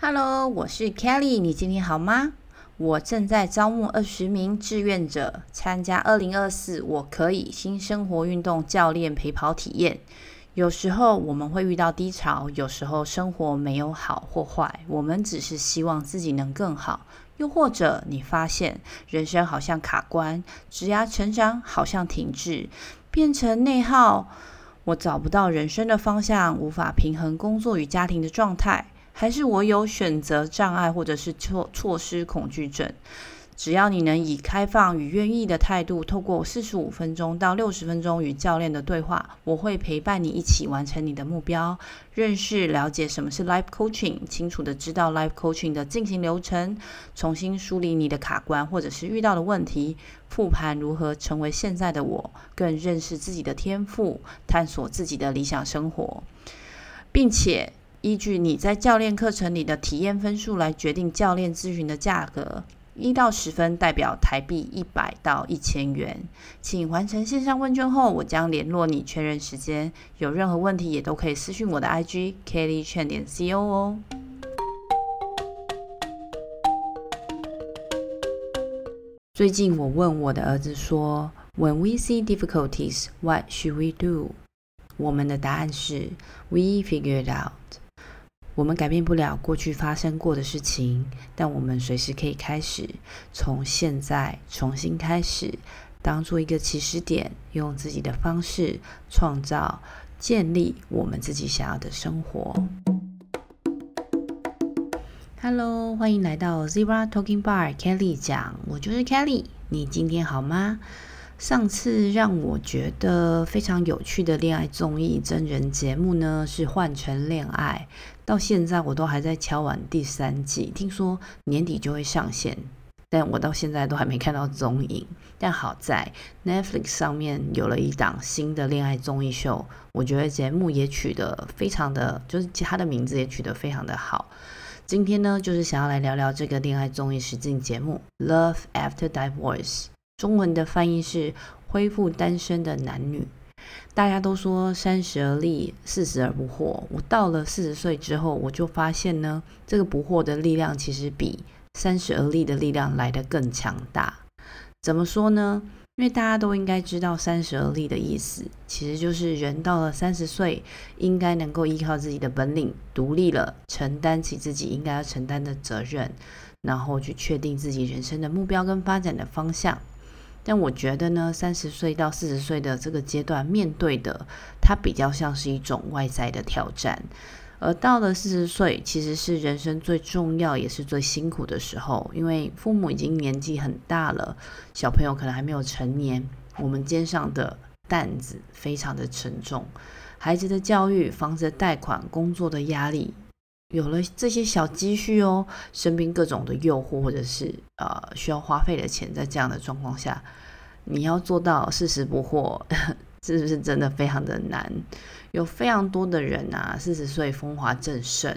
Hello，我是 Kelly，你今天好吗？我正在招募二十名志愿者参加二零二四我可以新生活运动教练陪跑体验。有时候我们会遇到低潮，有时候生活没有好或坏，我们只是希望自己能更好。又或者你发现人生好像卡关，职涯成长好像停滞，变成内耗。我找不到人生的方向，无法平衡工作与家庭的状态，还是我有选择障碍，或者是错措施恐惧症？只要你能以开放与愿意的态度，透过四十五分钟到六十分钟与教练的对话，我会陪伴你一起完成你的目标，认识了解什么是 Life Coaching，清楚地知道 Life Coaching 的进行流程，重新梳理你的卡关或者是遇到的问题，复盘如何成为现在的我，更认识自己的天赋，探索自己的理想生活，并且依据你在教练课程里的体验分数来决定教练咨询的价格。一到十分代表台币一百到一千元，请完成线上问卷后，我将联络你确认时间。有任何问题也都可以私讯我的 IG Kelly Chen 点 CO 哦。最近我问我的儿子说：“When we see difficulties, what should we do？” 我们的答案是：We figure it out。我们改变不了过去发生过的事情，但我们随时可以开始，从现在重新开始，当做一个起始点，用自己的方式创造、建立我们自己想要的生活。Hello，欢迎来到 Zebra Talking Bar，Kelly 讲，我就是 Kelly，你今天好吗？上次让我觉得非常有趣的恋爱综艺真人节目呢，是《换乘恋爱》。到现在我都还在敲完第三季，听说年底就会上线，但我到现在都还没看到踪影。但好在 Netflix 上面有了一档新的恋爱综艺秀，我觉得节目也取得非常的，就是它的名字也取得非常的好。今天呢，就是想要来聊聊这个恋爱综艺实境节目《Love After Divorce》。中文的翻译是“恢复单身的男女”。大家都说三十而立，四十而不惑。我到了四十岁之后，我就发现呢，这个不惑的力量其实比三十而立的力量来得更强大。怎么说呢？因为大家都应该知道“三十而立”的意思，其实就是人到了三十岁，应该能够依靠自己的本领，独立了，承担起自己应该要承担的责任，然后去确定自己人生的目标跟发展的方向。但我觉得呢，三十岁到四十岁的这个阶段，面对的它比较像是一种外在的挑战，而到了四十岁，其实是人生最重要也是最辛苦的时候，因为父母已经年纪很大了，小朋友可能还没有成年，我们肩上的担子非常的沉重，孩子的教育、房子的贷款、工作的压力。有了这些小积蓄哦，身边各种的诱惑，或者是呃需要花费的钱，在这样的状况下，你要做到四十不惑，是不是真的非常的难？有非常多的人啊，四十岁风华正盛，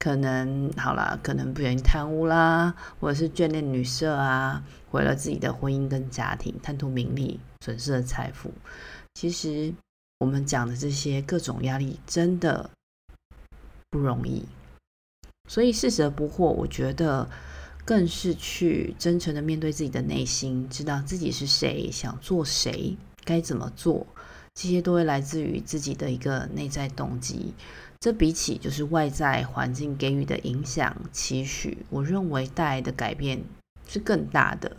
可能好啦，可能不愿意贪污啦，或者是眷恋女色啊，毁了自己的婚姻跟家庭，贪图名利，损失了财富。其实我们讲的这些各种压力，真的不容易。所以，四十而不惑，我觉得更是去真诚的面对自己的内心，知道自己是谁，想做谁，该怎么做，这些都会来自于自己的一个内在动机。这比起就是外在环境给予的影响、期许，我认为带来的改变是更大的。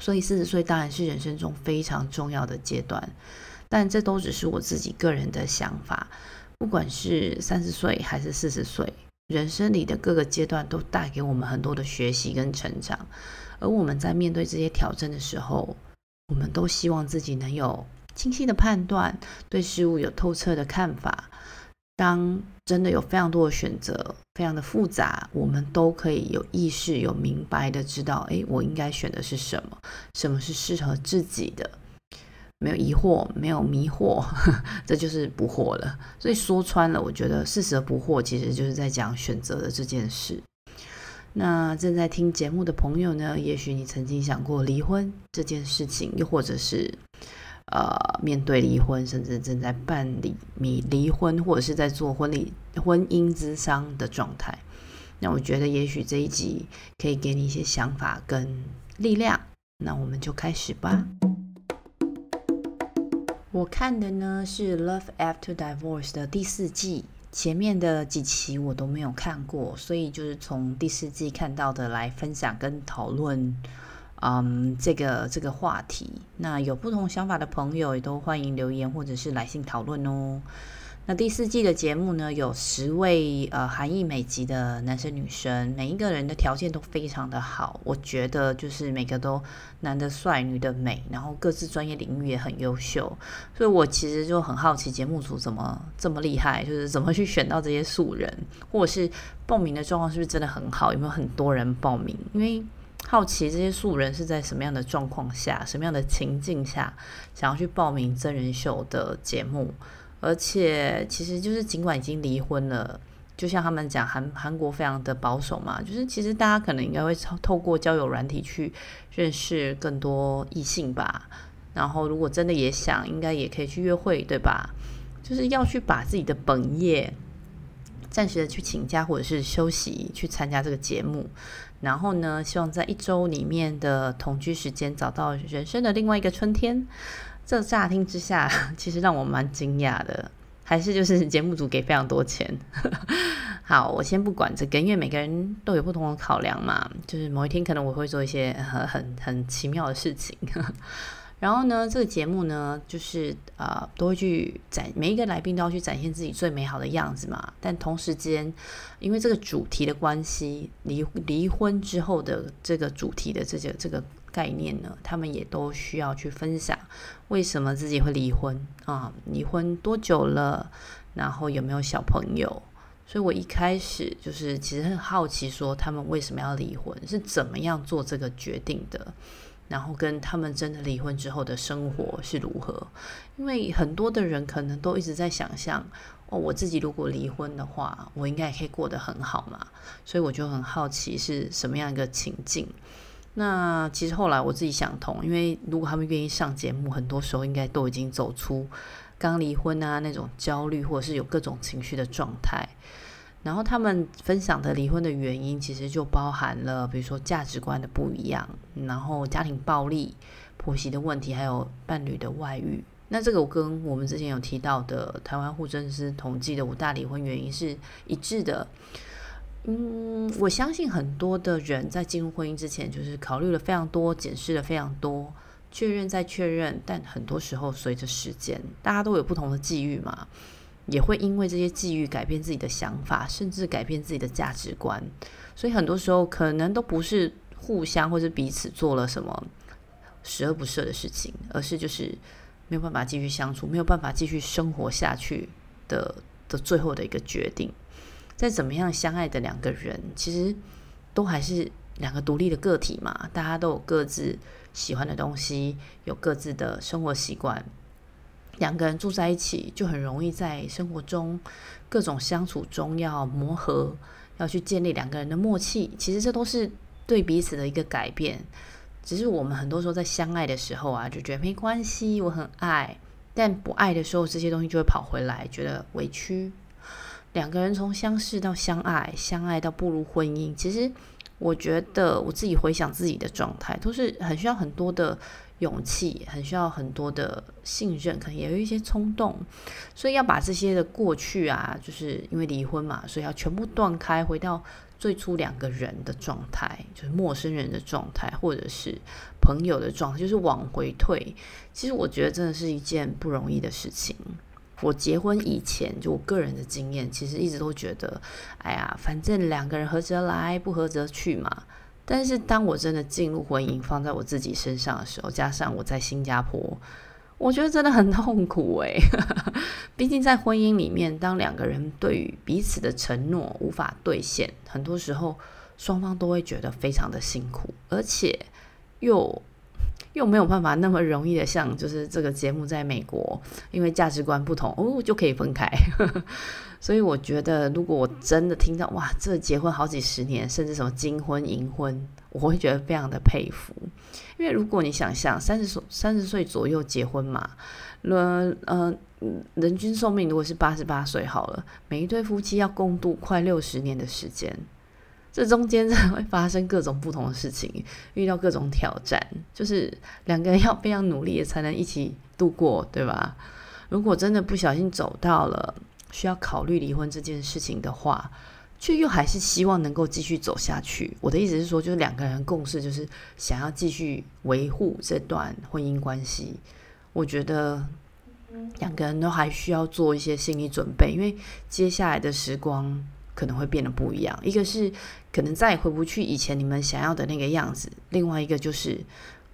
所以，四十岁当然是人生中非常重要的阶段，但这都只是我自己个人的想法。不管是三十岁还是四十岁。人生里的各个阶段都带给我们很多的学习跟成长，而我们在面对这些挑战的时候，我们都希望自己能有清晰的判断，对事物有透彻的看法。当真的有非常多的选择，非常的复杂，我们都可以有意识、有明白的知道，诶，我应该选的是什么，什么是适合自己的。没有疑惑，没有迷惑，这就是不惑了。所以说穿了，我觉得四十不惑，其实就是在讲选择的这件事。那正在听节目的朋友呢，也许你曾经想过离婚这件事情，又或者是呃面对离婚，甚至正在办理你离婚，或者是在做婚礼婚姻咨商的状态。那我觉得也许这一集可以给你一些想法跟力量。那我们就开始吧。我看的呢是《Love After Divorce》的第四季，前面的几期我都没有看过，所以就是从第四季看到的来分享跟讨论。嗯，这个这个话题，那有不同想法的朋友也都欢迎留言或者是来信讨论哦。那第四季的节目呢，有十位呃韩裔美籍的男生女生，每一个人的条件都非常的好，我觉得就是每个都男的帅，女的美，然后各自专业领域也很优秀，所以我其实就很好奇节目组怎么这么厉害，就是怎么去选到这些素人，或者是报名的状况是不是真的很好，有没有很多人报名？因为好奇这些素人是在什么样的状况下、什么样的情境下，想要去报名真人秀的节目？而且，其实就是尽管已经离婚了，就像他们讲，韩韩国非常的保守嘛，就是其实大家可能应该会透过交友软体去认识更多异性吧。然后，如果真的也想，应该也可以去约会，对吧？就是要去把自己的本业暂时的去请假或者是休息，去参加这个节目。然后呢，希望在一周里面的同居时间找到人生的另外一个春天。这乍听之下，其实让我蛮惊讶的，还是就是节目组给非常多钱。好，我先不管这个，因为每个人都有不同的考量嘛。就是某一天可能我会做一些很很很奇妙的事情。然后呢，这个节目呢，就是呃，都会去展，每一个来宾都要去展现自己最美好的样子嘛。但同时间，因为这个主题的关系，离离婚之后的这个主题的这个这个概念呢，他们也都需要去分享为什么自己会离婚啊？离婚多久了？然后有没有小朋友？所以我一开始就是其实很好奇，说他们为什么要离婚，是怎么样做这个决定的？然后跟他们真的离婚之后的生活是如何？因为很多的人可能都一直在想象哦，我自己如果离婚的话，我应该也可以过得很好嘛。所以我就很好奇是什么样一个情境。那其实后来我自己想通，因为如果他们愿意上节目，很多时候应该都已经走出刚离婚啊那种焦虑，或者是有各种情绪的状态。然后他们分享的离婚的原因，其实就包含了，比如说价值观的不一样，然后家庭暴力、婆媳的问题，还有伴侣的外遇。那这个我跟我们之前有提到的台湾户政司统计的五大离婚原因是一致的。嗯，我相信很多的人在进入婚姻之前，就是考虑了非常多，检视了非常多，确认再确认。但很多时候，随着时间，大家都有不同的际遇嘛。也会因为这些际遇改变自己的想法，甚至改变自己的价值观。所以很多时候可能都不是互相或者彼此做了什么十恶不赦的事情，而是就是没有办法继续相处，没有办法继续生活下去的的最后的一个决定。再怎么样相爱的两个人，其实都还是两个独立的个体嘛，大家都有各自喜欢的东西，有各自的生活习惯。两个人住在一起，就很容易在生活中各种相处中要磨合，要去建立两个人的默契。其实这都是对彼此的一个改变。只是我们很多时候在相爱的时候啊，就觉得没关系，我很爱；但不爱的时候，这些东西就会跑回来，觉得委屈。两个人从相识到相爱，相爱到步入婚姻，其实我觉得我自己回想自己的状态，都是很需要很多的。勇气很需要很多的信任，可能也有一些冲动，所以要把这些的过去啊，就是因为离婚嘛，所以要全部断开，回到最初两个人的状态，就是陌生人的状态，或者是朋友的状态，就是往回退。其实我觉得真的是一件不容易的事情。我结婚以前，就我个人的经验，其实一直都觉得，哎呀，反正两个人合则来，不合则去嘛。但是当我真的进入婚姻，放在我自己身上的时候，加上我在新加坡，我觉得真的很痛苦诶。毕竟在婚姻里面，当两个人对于彼此的承诺无法兑现，很多时候双方都会觉得非常的辛苦，而且又又没有办法那么容易的像就是这个节目在美国，因为价值观不同哦就可以分开。所以我觉得，如果我真的听到哇，这结婚好几十年，甚至什么金婚银婚，我会觉得非常的佩服。因为如果你想象三十岁三十岁左右结婚嘛，呃呃，人均寿命如果是八十八岁好了，每一对夫妻要共度快六十年的时间，这中间真的会发生各种不同的事情，遇到各种挑战，就是两个人要非常努力才能一起度过，对吧？如果真的不小心走到了需要考虑离婚这件事情的话，却又还是希望能够继续走下去。我的意思是说，就是两个人共识，就是想要继续维护这段婚姻关系。我觉得两个人都还需要做一些心理准备，因为接下来的时光。可能会变得不一样，一个是可能再也回不去以前你们想要的那个样子，另外一个就是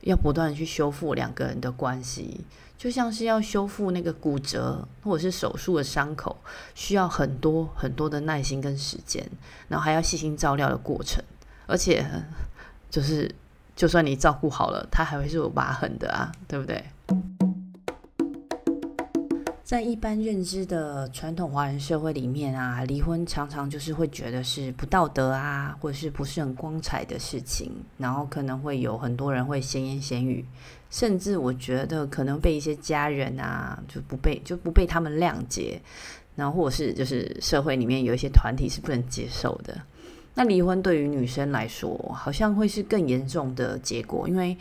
要不断的去修复两个人的关系，就像是要修复那个骨折或者是手术的伤口，需要很多很多的耐心跟时间，然后还要细心照料的过程，而且就是就算你照顾好了，他还会是有疤痕的啊，对不对？在一般认知的传统华人社会里面啊，离婚常常就是会觉得是不道德啊，或者是不是很光彩的事情，然后可能会有很多人会闲言闲语，甚至我觉得可能被一些家人啊就不被就不被他们谅解，然后或者是就是社会里面有一些团体是不能接受的。那离婚对于女生来说，好像会是更严重的结果，因为。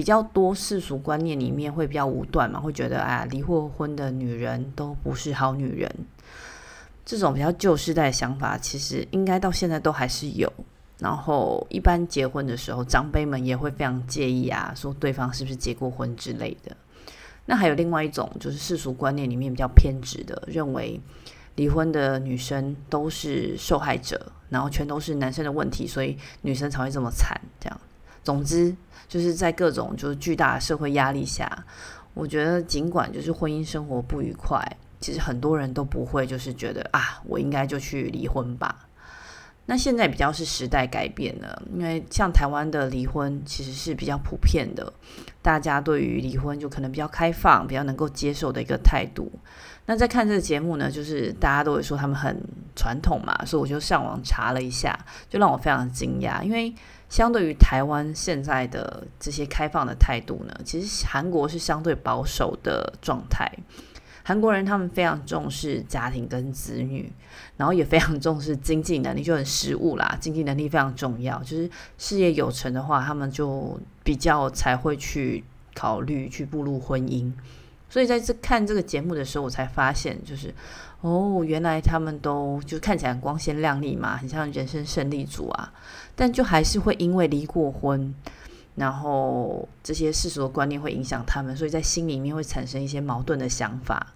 比较多世俗观念里面会比较武断嘛，会觉得啊，离过婚的女人都不是好女人。这种比较旧时代的想法，其实应该到现在都还是有。然后一般结婚的时候，长辈们也会非常介意啊，说对方是不是结过婚之类的。那还有另外一种，就是世俗观念里面比较偏执的，认为离婚的女生都是受害者，然后全都是男生的问题，所以女生才会这么惨。这样，总之。就是在各种就是巨大的社会压力下，我觉得尽管就是婚姻生活不愉快，其实很多人都不会就是觉得啊，我应该就去离婚吧。那现在比较是时代改变了，因为像台湾的离婚其实是比较普遍的，大家对于离婚就可能比较开放，比较能够接受的一个态度。那在看这个节目呢，就是大家都会说他们很传统嘛，所以我就上网查了一下，就让我非常惊讶，因为。相对于台湾现在的这些开放的态度呢，其实韩国是相对保守的状态。韩国人他们非常重视家庭跟子女，然后也非常重视经济能力，就很实务啦，经济能力非常重要。就是事业有成的话，他们就比较才会去考虑去步入婚姻。所以在这看这个节目的时候，我才发现，就是哦，原来他们都就看起来光鲜亮丽嘛，很像人生胜利组啊。但就还是会因为离过婚，然后这些世俗的观念会影响他们，所以在心里面会产生一些矛盾的想法。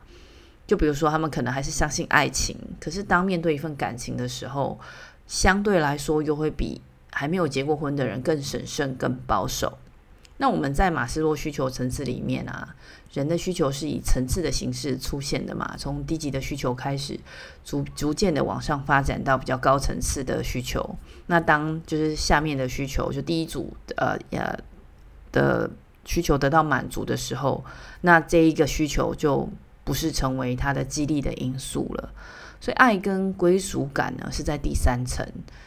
就比如说，他们可能还是相信爱情，可是当面对一份感情的时候，相对来说又会比还没有结过婚的人更审慎、更保守。那我们在马斯洛需求层次里面啊，人的需求是以层次的形式出现的嘛，从低级的需求开始，逐逐渐的往上发展到比较高层次的需求。那当就是下面的需求，就第一组呃呃的需求得到满足的时候，那这一个需求就不是成为他的激励的因素了。所以爱跟归属感呢是在第三层，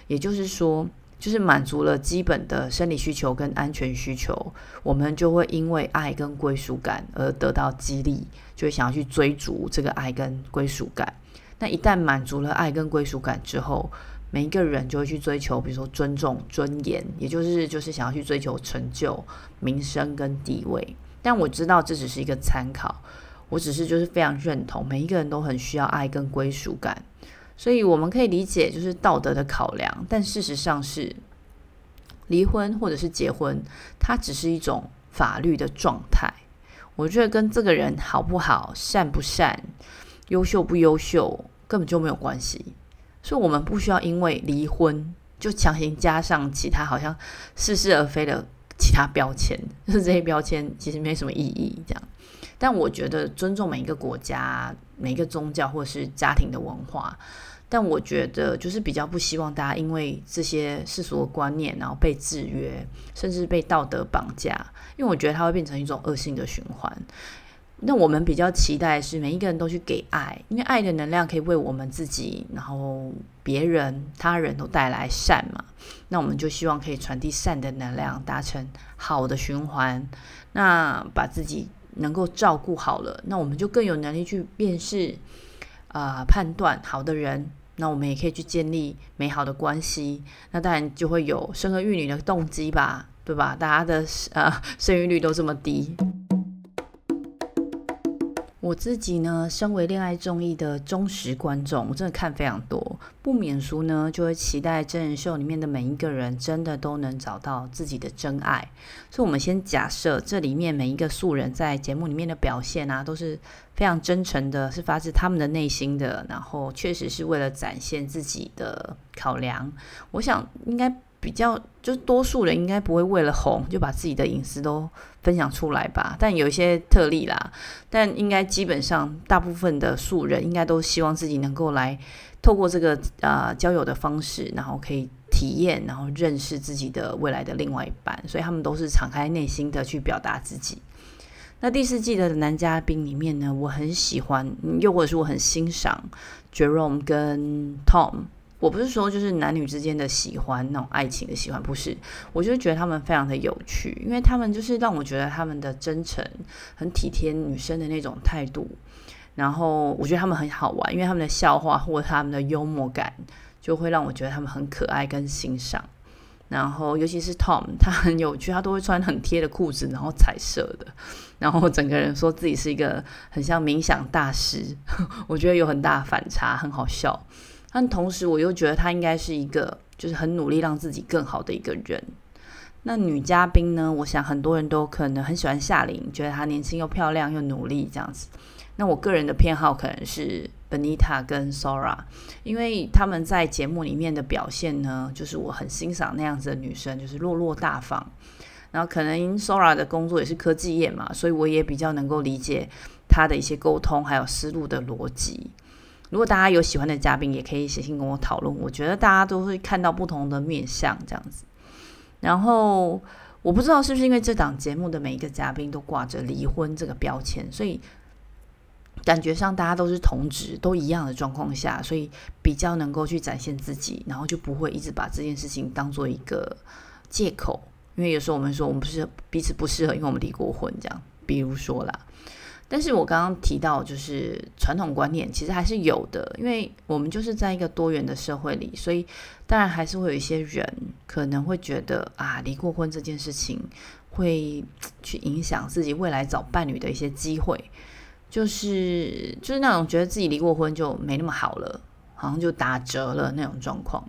也就是说。就是满足了基本的生理需求跟安全需求，我们就会因为爱跟归属感而得到激励，就会想要去追逐这个爱跟归属感。那一旦满足了爱跟归属感之后，每一个人就会去追求，比如说尊重、尊严，也就是就是想要去追求成就、名声跟地位。但我知道这只是一个参考，我只是就是非常认同，每一个人都很需要爱跟归属感。所以我们可以理解，就是道德的考量，但事实上是离婚或者是结婚，它只是一种法律的状态。我觉得跟这个人好不好、善不善、优秀不优秀根本就没有关系。所以，我们不需要因为离婚就强行加上其他好像似是而非的其他标签，就是这些标签其实没什么意义。这样，但我觉得尊重每一个国家、每一个宗教或是家庭的文化。但我觉得，就是比较不希望大家因为这些世俗的观念，然后被制约，甚至被道德绑架。因为我觉得它会变成一种恶性的循环。那我们比较期待的是每一个人都去给爱，因为爱的能量可以为我们自己，然后别人、他人都带来善嘛。那我们就希望可以传递善的能量，达成好的循环。那把自己能够照顾好了，那我们就更有能力去辨识。啊、判断好的人那我们也可以去建立美好的关系，那当然就会有生儿育女的动机吧，对吧？大家的呃生育率都这么低。我自己呢，身为恋爱综艺的忠实观众，我真的看非常多，不免俗呢，就会期待真人秀里面的每一个人真的都能找到自己的真爱。所以，我们先假设这里面每一个素人在节目里面的表现啊，都是非常真诚的，是发自他们的内心的，然后确实是为了展现自己的考量。我想应该。比较就是多数人应该不会为了红就把自己的隐私都分享出来吧，但有一些特例啦。但应该基本上大部分的素人应该都希望自己能够来透过这个、呃、交友的方式，然后可以体验，然后认识自己的未来的另外一半，所以他们都是敞开内心的去表达自己。那第四季的男嘉宾里面呢，我很喜欢，又或者是我很欣赏 Jerome 跟 Tom。我不是说就是男女之间的喜欢那种爱情的喜欢，不是，我就觉得他们非常的有趣，因为他们就是让我觉得他们的真诚、很体贴女生的那种态度，然后我觉得他们很好玩，因为他们的笑话或他们的幽默感，就会让我觉得他们很可爱跟欣赏。然后尤其是 Tom，他很有趣，他都会穿很贴的裤子，然后彩色的，然后整个人说自己是一个很像冥想大师，我觉得有很大反差，很好笑。但同时，我又觉得他应该是一个，就是很努力让自己更好的一个人。那女嘉宾呢？我想很多人都可能很喜欢夏琳，觉得她年轻又漂亮又努力这样子。那我个人的偏好可能是 Benita 跟 Sora，因为他们在节目里面的表现呢，就是我很欣赏那样子的女生，就是落落大方。然后可能 Sora 的工作也是科技业嘛，所以我也比较能够理解她的一些沟通还有思路的逻辑。如果大家有喜欢的嘉宾，也可以写信跟我讨论。我觉得大家都会看到不同的面相，这样子。然后我不知道是不是因为这档节目的每一个嘉宾都挂着离婚这个标签，所以感觉上大家都是同职都一样的状况下，所以比较能够去展现自己，然后就不会一直把这件事情当做一个借口。因为有时候我们说我们不是彼此不适合，因为我们离过婚这样。比如说啦。但是我刚刚提到，就是传统观念其实还是有的，因为我们就是在一个多元的社会里，所以当然还是会有一些人可能会觉得啊，离过婚这件事情会去影响自己未来找伴侣的一些机会，就是就是那种觉得自己离过婚就没那么好了，好像就打折了那种状况。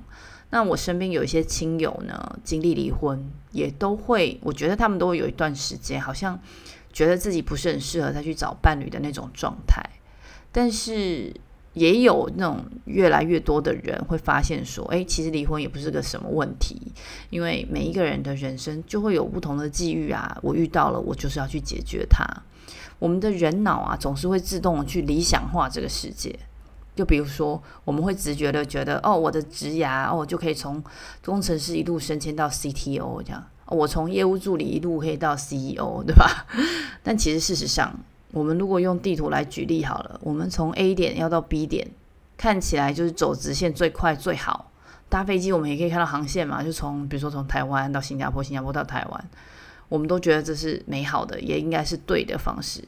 那我身边有一些亲友呢，经历离婚也都会，我觉得他们都会有一段时间好像。觉得自己不是很适合再去找伴侣的那种状态，但是也有那种越来越多的人会发现说，诶，其实离婚也不是个什么问题，因为每一个人的人生就会有不同的际遇啊，我遇到了，我就是要去解决它。我们的人脑啊，总是会自动去理想化这个世界，就比如说，我们会直觉的觉得，哦，我的职涯，哦，就可以从工程师一路升迁到 CTO 这样。我从业务助理一路可以到 CEO，对吧？但其实事实上，我们如果用地图来举例好了，我们从 A 点要到 B 点，看起来就是走直线最快最好。搭飞机我们也可以看到航线嘛，就从比如说从台湾到新加坡，新加坡到台湾，我们都觉得这是美好的，也应该是对的方式。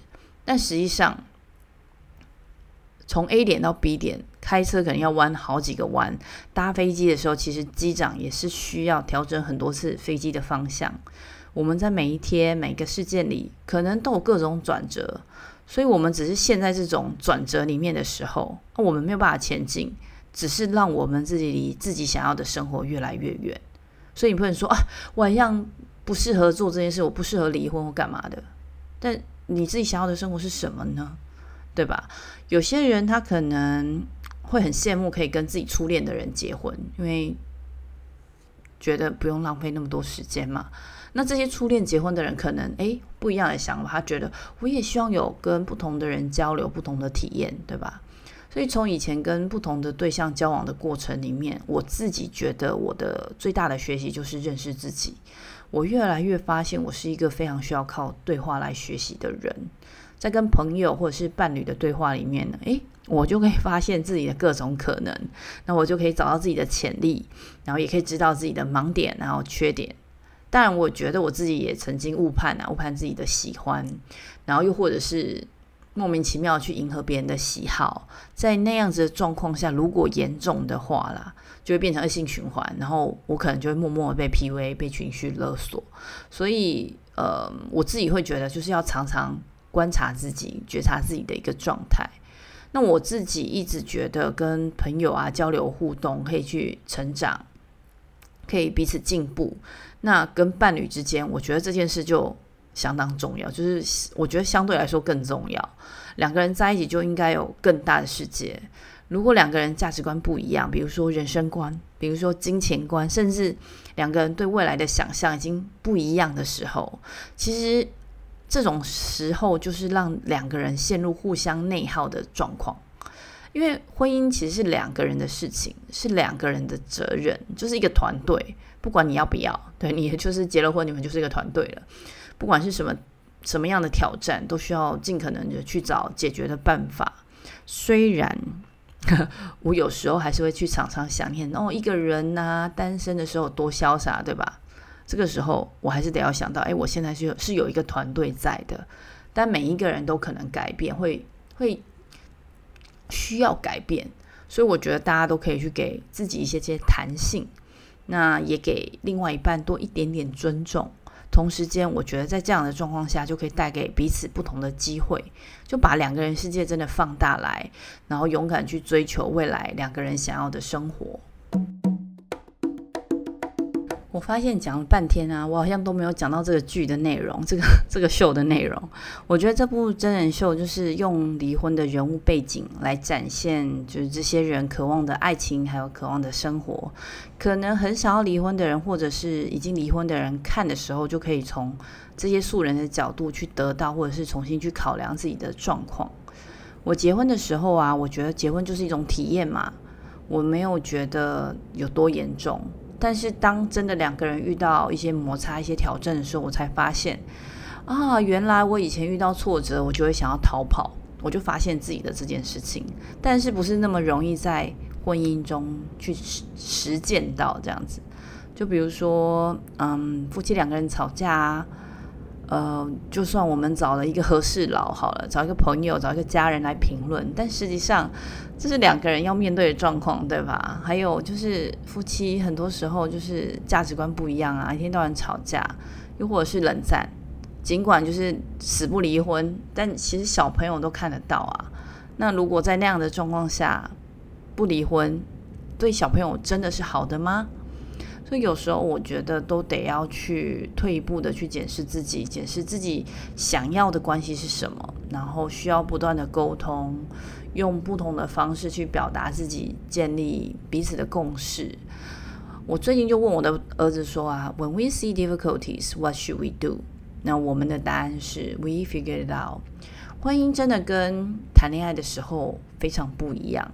但实际上，从 A 点到 B 点，开车可能要弯好几个弯。搭飞机的时候，其实机长也是需要调整很多次飞机的方向。我们在每一天每个事件里，可能都有各种转折，所以我们只是陷在这种转折里面的时候，我们没有办法前进，只是让我们自己离自己想要的生活越来越远。所以你不能说啊，我一样不适合做这件事，我不适合离婚或干嘛的。但你自己想要的生活是什么呢？对吧？有些人他可能会很羡慕可以跟自己初恋的人结婚，因为觉得不用浪费那么多时间嘛。那这些初恋结婚的人，可能诶不一样的想法，他觉得我也希望有跟不同的人交流，不同的体验，对吧？所以从以前跟不同的对象交往的过程里面，我自己觉得我的最大的学习就是认识自己。我越来越发现，我是一个非常需要靠对话来学习的人。在跟朋友或者是伴侣的对话里面呢，诶，我就可以发现自己的各种可能，那我就可以找到自己的潜力，然后也可以知道自己的盲点，然后缺点。当然，我觉得我自己也曾经误判啊，误判自己的喜欢，然后又或者是莫名其妙去迎合别人的喜好，在那样子的状况下，如果严重的话啦，就会变成恶性循环，然后我可能就会默默被 PUA、被情绪勒索。所以，呃，我自己会觉得，就是要常常观察自己、觉察自己的一个状态。那我自己一直觉得，跟朋友啊交流互动，可以去成长，可以彼此进步。那跟伴侣之间，我觉得这件事就相当重要，就是我觉得相对来说更重要。两个人在一起就应该有更大的世界。如果两个人价值观不一样，比如说人生观，比如说金钱观，甚至两个人对未来的想象已经不一样的时候，其实这种时候就是让两个人陷入互相内耗的状况。因为婚姻其实是两个人的事情，是两个人的责任，就是一个团队。不管你要不要，对，你就是结了婚，你们就是一个团队了。不管是什么什么样的挑战，都需要尽可能的去找解决的办法。虽然 我有时候还是会去常常想念哦，一个人呐、单身的时候多潇洒，对吧？这个时候我还是得要想到，哎，我现在是有是有一个团队在的，但每一个人都可能改变，会会需要改变，所以我觉得大家都可以去给自己一些些弹性。那也给另外一半多一点点尊重，同时间，我觉得在这样的状况下，就可以带给彼此不同的机会，就把两个人世界真的放大来，然后勇敢去追求未来两个人想要的生活。我发现讲了半天啊，我好像都没有讲到这个剧的内容，这个这个秀的内容。我觉得这部真人秀就是用离婚的人物背景来展现，就是这些人渴望的爱情，还有渴望的生活。可能很想要离婚的人，或者是已经离婚的人，看的时候就可以从这些素人的角度去得到，或者是重新去考量自己的状况。我结婚的时候啊，我觉得结婚就是一种体验嘛，我没有觉得有多严重。但是当真的两个人遇到一些摩擦、一些挑战的时候，我才发现啊，原来我以前遇到挫折，我就会想要逃跑，我就发现自己的这件事情。但是不是那么容易在婚姻中去实实践到这样子？就比如说，嗯，夫妻两个人吵架。呃，就算我们找了一个和事佬好了，找一个朋友，找一个家人来评论，但实际上这是两个人要面对的状况，对吧？还有就是夫妻很多时候就是价值观不一样啊，一天到晚吵架，又或者是冷战，尽管就是死不离婚，但其实小朋友都看得到啊。那如果在那样的状况下不离婚，对小朋友真的是好的吗？所以有时候我觉得都得要去退一步的去检视自己，检视自己想要的关系是什么，然后需要不断的沟通，用不同的方式去表达自己，建立彼此的共识。我最近就问我的儿子说啊，When we see difficulties, what should we do？那我们的答案是 We figure it out。婚姻真的跟谈恋爱的时候非常不一样。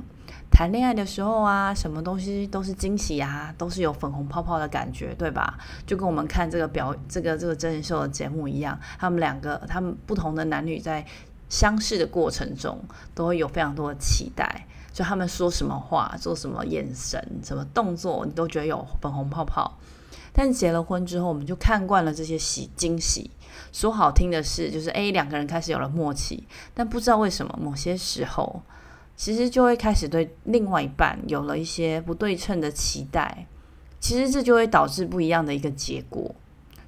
谈恋爱的时候啊，什么东西都是惊喜啊，都是有粉红泡泡的感觉，对吧？就跟我们看这个表这个这个真人秀的节目一样，他们两个他们不同的男女在相识的过程中，都会有非常多的期待。就他们说什么话，做什么眼神，什么动作，你都觉得有粉红泡泡。但结了婚之后，我们就看惯了这些喜惊喜。说好听的是，就是诶，两个人开始有了默契，但不知道为什么，某些时候。其实就会开始对另外一半有了一些不对称的期待，其实这就会导致不一样的一个结果。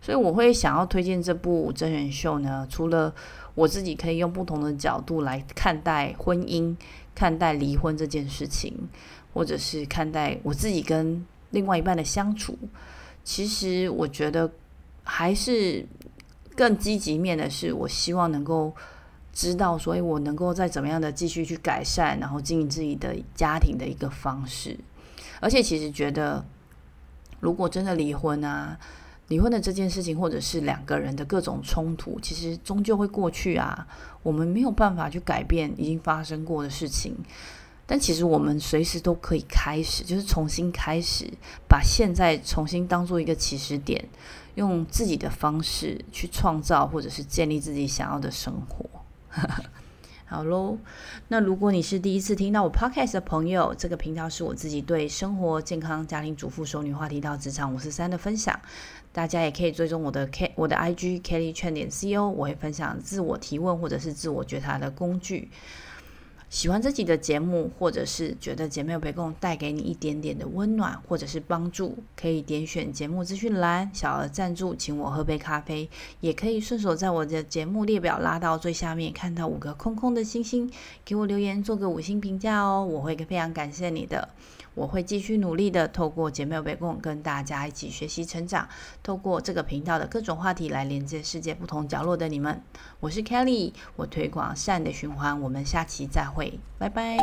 所以我会想要推荐这部真人秀呢，除了我自己可以用不同的角度来看待婚姻、看待离婚这件事情，或者是看待我自己跟另外一半的相处，其实我觉得还是更积极面的是，我希望能够。知道，所以我能够再怎么样的继续去改善，然后经营自己的家庭的一个方式。而且，其实觉得，如果真的离婚啊，离婚的这件事情，或者是两个人的各种冲突，其实终究会过去啊。我们没有办法去改变已经发生过的事情，但其实我们随时都可以开始，就是重新开始，把现在重新当做一个起始点，用自己的方式去创造，或者是建立自己想要的生活。好喽，那如果你是第一次听到我 podcast 的朋友，这个频道是我自己对生活、健康、家庭主妇、熟女话题到职场五十三的分享。大家也可以追踪我的 K 我的 IG Kelly Chen 点 CO，我会分享自我提问或者是自我觉察的工具。喜欢这集的节目，或者是觉得姐妹有陪共带给你一点点的温暖，或者是帮助，可以点选节目资讯栏小额赞助，请我喝杯咖啡，也可以顺手在我的节目列表拉到最下面，看到五个空空的星星，给我留言做个五星评价哦，我会非常感谢你的。我会继续努力的，透过姐妹有陪共跟大家一起学习成长，透过这个频道的各种话题来连接世界不同角落的你们。我是 Kelly，我推广善的循环，我们下期再会，拜拜。